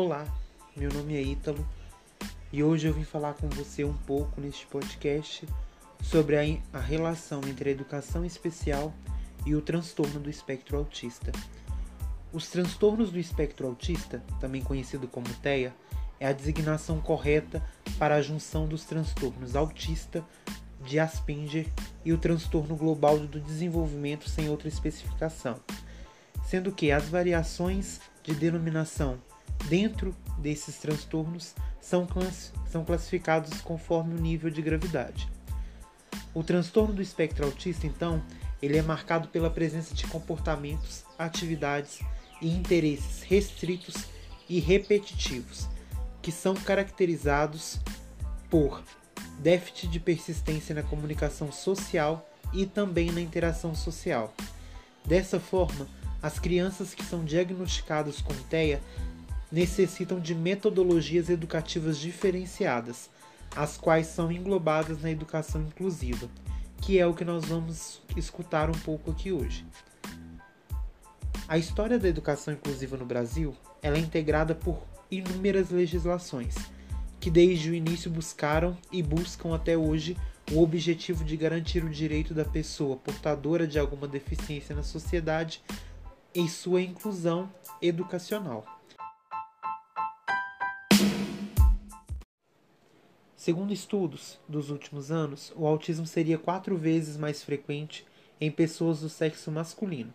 Olá, meu nome é Ítalo e hoje eu vim falar com você um pouco neste podcast sobre a, a relação entre a educação especial e o transtorno do espectro autista. Os transtornos do espectro autista, também conhecido como TEA, é a designação correta para a junção dos transtornos autista, de Asperger e o transtorno global do desenvolvimento sem outra especificação, sendo que as variações de denominação dentro desses transtornos são, class são classificados conforme o nível de gravidade. O transtorno do espectro autista, então, ele é marcado pela presença de comportamentos, atividades e interesses restritos e repetitivos, que são caracterizados por déficit de persistência na comunicação social e também na interação social. Dessa forma, as crianças que são diagnosticadas com TEA necessitam de metodologias educativas diferenciadas, as quais são englobadas na educação inclusiva, que é o que nós vamos escutar um pouco aqui hoje. A história da educação inclusiva no Brasil ela é integrada por inúmeras legislações, que desde o início buscaram e buscam até hoje o objetivo de garantir o direito da pessoa portadora de alguma deficiência na sociedade em sua inclusão educacional. Segundo estudos dos últimos anos, o autismo seria quatro vezes mais frequente em pessoas do sexo masculino.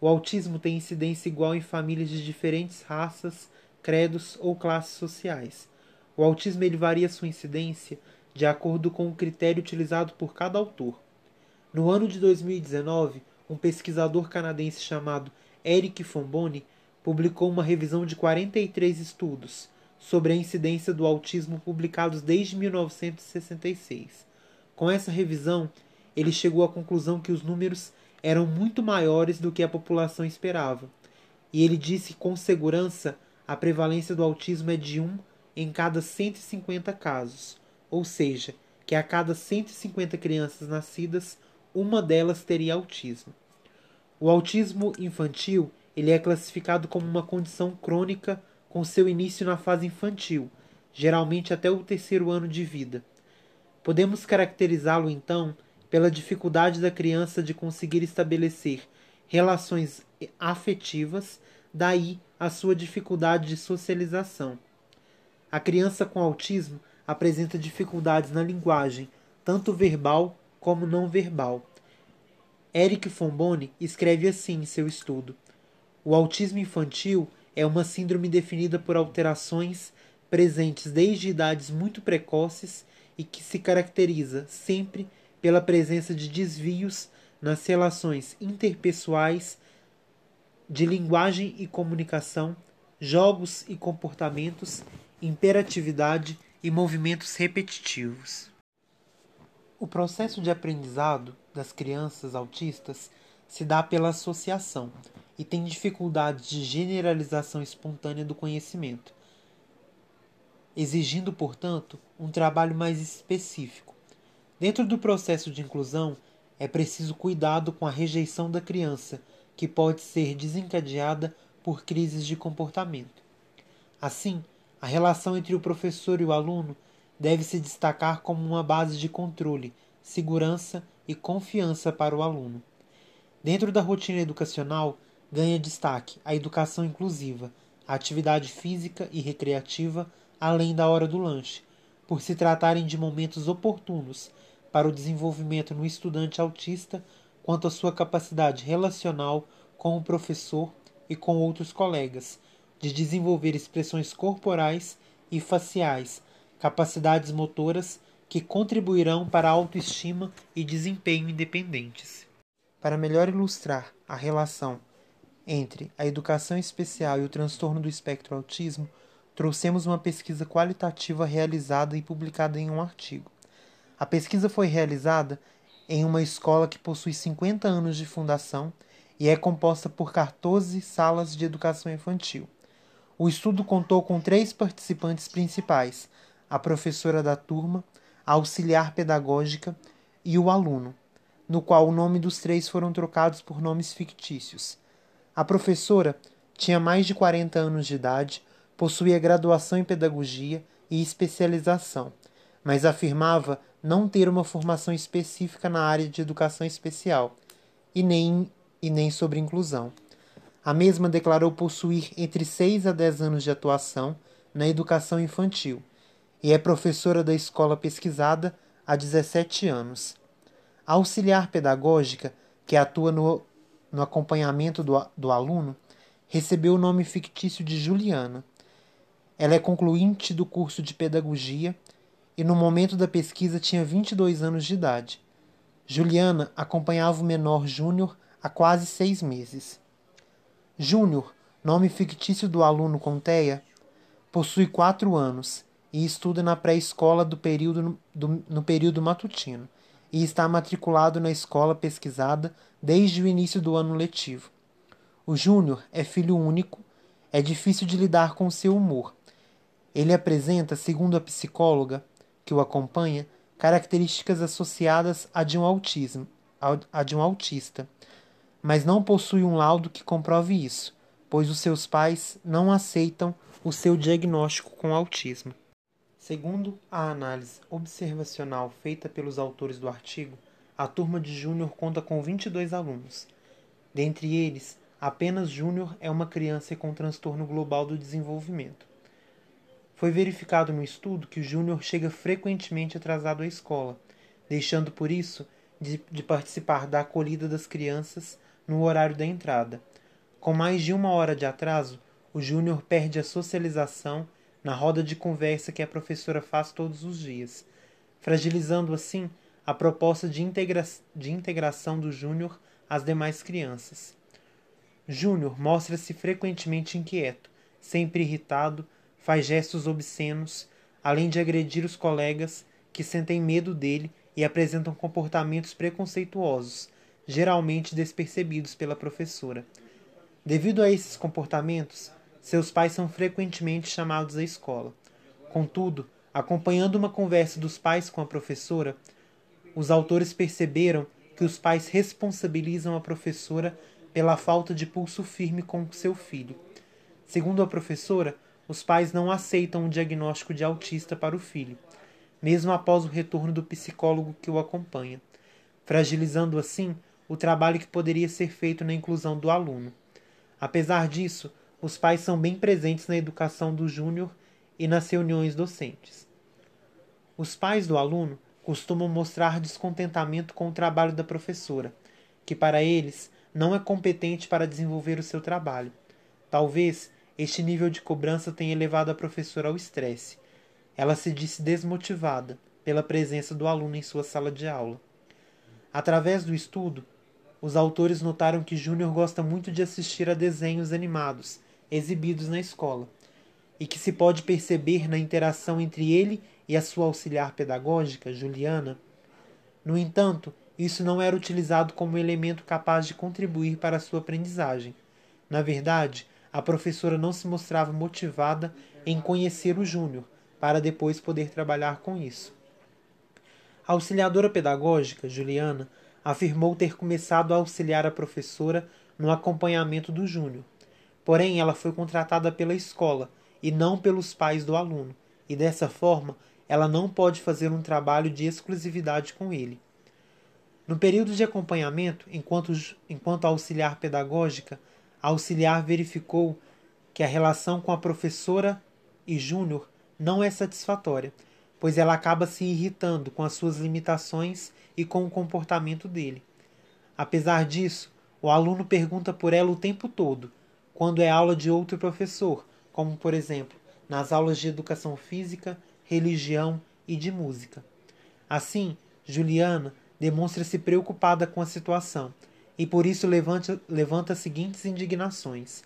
O autismo tem incidência igual em famílias de diferentes raças, credos ou classes sociais. O autismo ele varia sua incidência de acordo com o critério utilizado por cada autor. No ano de 2019, um pesquisador canadense chamado Eric Fomboni publicou uma revisão de 43 estudos sobre a incidência do autismo publicados desde 1966. Com essa revisão, ele chegou à conclusão que os números eram muito maiores do que a população esperava. E ele disse com segurança a prevalência do autismo é de 1 em cada 150 casos, ou seja, que a cada 150 crianças nascidas, uma delas teria autismo. O autismo infantil ele é classificado como uma condição crônica com seu início na fase infantil, geralmente até o terceiro ano de vida. Podemos caracterizá-lo então pela dificuldade da criança de conseguir estabelecer relações afetivas, daí a sua dificuldade de socialização. A criança com autismo apresenta dificuldades na linguagem, tanto verbal como não verbal. Eric Fomboni escreve assim em seu estudo: O autismo infantil é uma síndrome definida por alterações presentes desde idades muito precoces e que se caracteriza sempre pela presença de desvios nas relações interpessoais, de linguagem e comunicação, jogos e comportamentos, imperatividade e movimentos repetitivos. O processo de aprendizado das crianças autistas se dá pela associação, e tem dificuldades de generalização espontânea do conhecimento, exigindo, portanto, um trabalho mais específico. Dentro do processo de inclusão, é preciso cuidado com a rejeição da criança, que pode ser desencadeada por crises de comportamento. Assim, a relação entre o professor e o aluno deve se destacar como uma base de controle, segurança e confiança para o aluno. Dentro da rotina educacional, ganha destaque a educação inclusiva, a atividade física e recreativa, além da hora do lanche, por se tratarem de momentos oportunos para o desenvolvimento no estudante autista quanto à sua capacidade relacional com o professor e com outros colegas, de desenvolver expressões corporais e faciais, capacidades motoras que contribuirão para a autoestima e desempenho independentes. Para melhor ilustrar a relação entre a educação especial e o transtorno do espectro autismo, trouxemos uma pesquisa qualitativa realizada e publicada em um artigo. A pesquisa foi realizada em uma escola que possui 50 anos de fundação e é composta por 14 salas de educação infantil. O estudo contou com três participantes principais: a professora da turma, a auxiliar pedagógica e o aluno, no qual o nome dos três foram trocados por nomes fictícios. A professora tinha mais de 40 anos de idade, possuía graduação em pedagogia e especialização, mas afirmava não ter uma formação específica na área de educação especial e nem, e nem sobre inclusão. A mesma declarou possuir entre 6 a 10 anos de atuação na educação infantil e é professora da escola pesquisada há 17 anos. A auxiliar pedagógica, que atua no, no acompanhamento do, do aluno, recebeu o nome fictício de Juliana. Ela é concluinte do curso de pedagogia e no momento da pesquisa tinha 22 anos de idade. Juliana acompanhava o menor Júnior há quase seis meses. Júnior, nome fictício do aluno Conteia, possui quatro anos e estuda na pré-escola do período, do, no período matutino e está matriculado na escola pesquisada desde o início do ano letivo. O Júnior é filho único, é difícil de lidar com seu humor. Ele apresenta, segundo a psicóloga que o acompanha, características associadas a de um autismo, a de um autista mas não possui um laudo que comprove isso, pois os seus pais não aceitam o seu diagnóstico com autismo. Segundo a análise observacional feita pelos autores do artigo, a turma de Júnior conta com 22 alunos. Dentre eles, apenas Júnior é uma criança com transtorno global do desenvolvimento. Foi verificado no estudo que o Júnior chega frequentemente atrasado à escola, deixando por isso de, de participar da acolhida das crianças no horário da entrada. Com mais de uma hora de atraso, o Júnior perde a socialização na roda de conversa que a professora faz todos os dias, fragilizando assim a proposta de, integra de integração do Júnior às demais crianças. Júnior mostra-se frequentemente inquieto, sempre irritado, faz gestos obscenos, além de agredir os colegas que sentem medo dele e apresentam comportamentos preconceituosos, geralmente despercebidos pela professora. Devido a esses comportamentos, seus pais são frequentemente chamados à escola. Contudo, acompanhando uma conversa dos pais com a professora, os autores perceberam que os pais responsabilizam a professora pela falta de pulso firme com seu filho. Segundo a professora, os pais não aceitam o diagnóstico de autista para o filho, mesmo após o retorno do psicólogo que o acompanha, fragilizando assim o trabalho que poderia ser feito na inclusão do aluno. Apesar disso, os pais são bem presentes na educação do júnior e nas reuniões docentes. Os pais do aluno costumam mostrar descontentamento com o trabalho da professora, que para eles não é competente para desenvolver o seu trabalho. Talvez este nível de cobrança tenha levado a professora ao estresse. Ela se disse desmotivada pela presença do aluno em sua sala de aula. Através do estudo, os autores notaram que Júnior gosta muito de assistir a desenhos animados exibidos na escola, e que se pode perceber na interação entre ele e a sua auxiliar pedagógica, Juliana. No entanto, isso não era utilizado como elemento capaz de contribuir para a sua aprendizagem. Na verdade, a professora não se mostrava motivada em conhecer o Júnior, para depois poder trabalhar com isso. A auxiliadora pedagógica, Juliana, afirmou ter começado a auxiliar a professora no acompanhamento do Júnior. Porém, ela foi contratada pela escola e não pelos pais do aluno, e dessa forma ela não pode fazer um trabalho de exclusividade com ele. No período de acompanhamento, enquanto, enquanto auxiliar pedagógica, a auxiliar verificou que a relação com a professora e Júnior não é satisfatória, pois ela acaba se irritando com as suas limitações e com o comportamento dele. Apesar disso, o aluno pergunta por ela o tempo todo, quando é aula de outro professor, como por exemplo, nas aulas de educação física, religião e de música. Assim, Juliana demonstra-se preocupada com a situação e por isso levanta, levanta as seguintes indignações.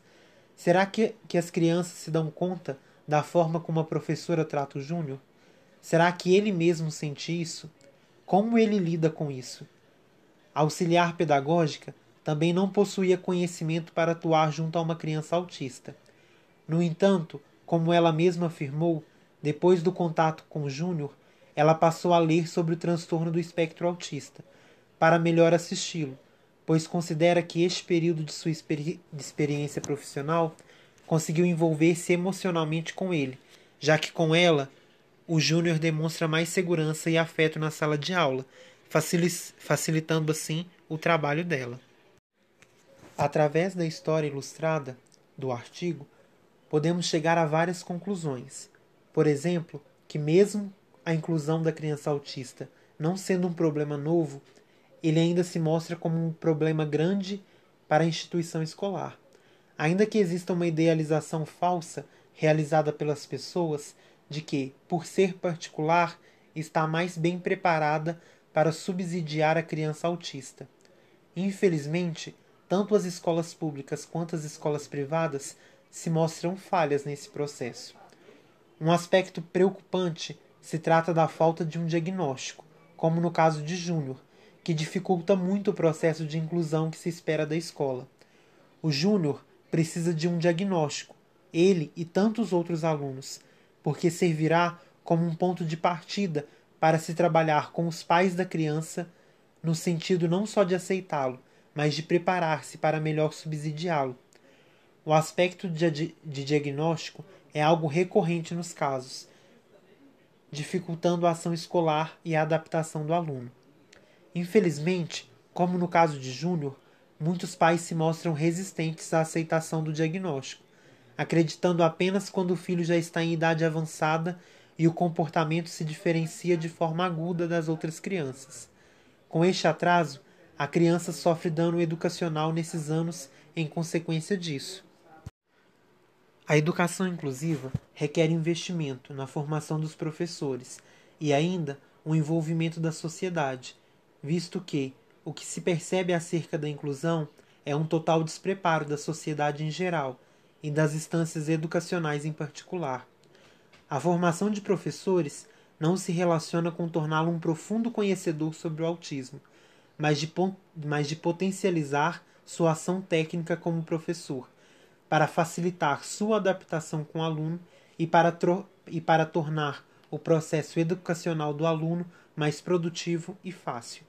Será que, que as crianças se dão conta da forma como a professora trata o Júnior? Será que ele mesmo sente isso? Como ele lida com isso? A auxiliar pedagógica também não possuía conhecimento para atuar junto a uma criança autista. No entanto, como ela mesma afirmou, depois do contato com Júnior, ela passou a ler sobre o transtorno do espectro autista, para melhor assisti-lo, pois considera que este período de sua experi de experiência profissional conseguiu envolver-se emocionalmente com ele, já que com ela o Júnior demonstra mais segurança e afeto na sala de aula, facilitando assim o trabalho dela. Através da história ilustrada do artigo, podemos chegar a várias conclusões. Por exemplo, que mesmo a inclusão da criança autista não sendo um problema novo, ele ainda se mostra como um problema grande para a instituição escolar. Ainda que exista uma idealização falsa realizada pelas pessoas de que, por ser particular, está mais bem preparada para subsidiar a criança autista. Infelizmente, tanto as escolas públicas quanto as escolas privadas se mostram falhas nesse processo. Um aspecto preocupante se trata da falta de um diagnóstico, como no caso de Júnior, que dificulta muito o processo de inclusão que se espera da escola. O Júnior precisa de um diagnóstico, ele e tantos outros alunos, porque servirá como um ponto de partida para se trabalhar com os pais da criança no sentido não só de aceitá-lo, mas de preparar-se para melhor subsidiá-lo. O aspecto de, diagnóstico é algo recorrente nos casos, dificultando a ação escolar e a adaptação do aluno. Infelizmente, como no caso de Júnior, muitos pais se mostram resistentes à aceitação do diagnóstico, acreditando apenas quando o filho já está em idade avançada e o comportamento se diferencia de forma aguda das outras crianças. Com este atraso, a criança sofre dano educacional nesses anos em consequência disso. A educação inclusiva requer investimento na formação dos professores e ainda o envolvimento da sociedade, visto que o que se percebe acerca da inclusão é um total despreparo da sociedade em geral e das instâncias educacionais em particular. A formação de professores não se relaciona com torná-lo um profundo conhecedor sobre o autismo, mas de, mas de potencializar sua ação técnica como professor, para facilitar sua adaptação com o aluno e para, e para tornar o processo educacional do aluno mais produtivo e fácil.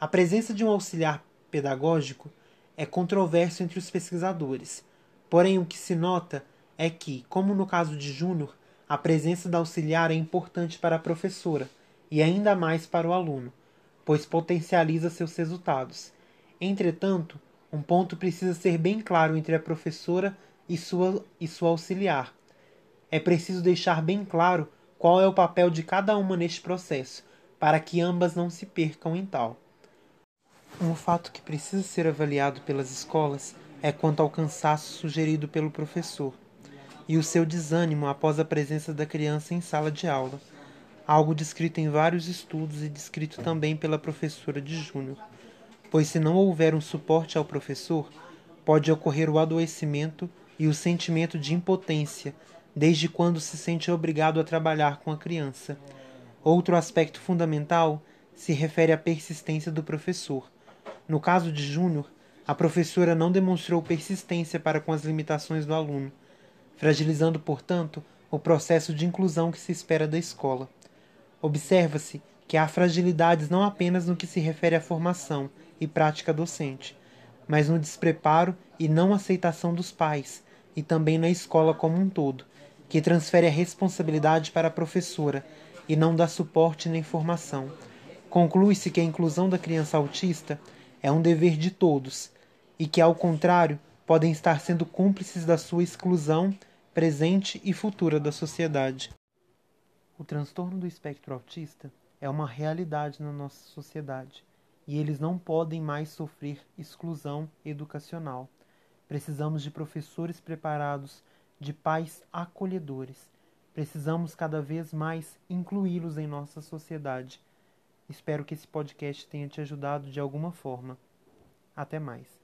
A presença de um auxiliar pedagógico é controverso entre os pesquisadores, porém o que se nota é que, como no caso de Júnior, a presença da auxiliar é importante para a professora e ainda mais para o aluno pois potencializa seus resultados. Entretanto, um ponto precisa ser bem claro entre a professora e sua, e sua auxiliar. É preciso deixar bem claro qual é o papel de cada uma neste processo, para que ambas não se percam em tal. Um fato que precisa ser avaliado pelas escolas é quanto ao cansaço sugerido pelo professor e o seu desânimo após a presença da criança em sala de aula algo descrito em vários estudos e descrito também pela professora de Júnior, pois se não houver um suporte ao professor, pode ocorrer o adoecimento e o sentimento de impotência, desde quando se sente obrigado a trabalhar com a criança. Outro aspecto fundamental se refere à persistência do professor. No caso de Júnior, a professora não demonstrou persistência para com as limitações do aluno, fragilizando, portanto, o processo de inclusão que se espera da escola. Observa-se que há fragilidades não apenas no que se refere à formação e prática docente, mas no despreparo e não aceitação dos pais, e também na escola como um todo, que transfere a responsabilidade para a professora e não dá suporte nem formação. Conclui-se que a inclusão da criança autista é um dever de todos e que, ao contrário, podem estar sendo cúmplices da sua exclusão presente e futura da sociedade. O transtorno do espectro autista é uma realidade na nossa sociedade e eles não podem mais sofrer exclusão educacional. Precisamos de professores preparados, de pais acolhedores. Precisamos cada vez mais incluí-los em nossa sociedade. Espero que esse podcast tenha te ajudado de alguma forma. Até mais.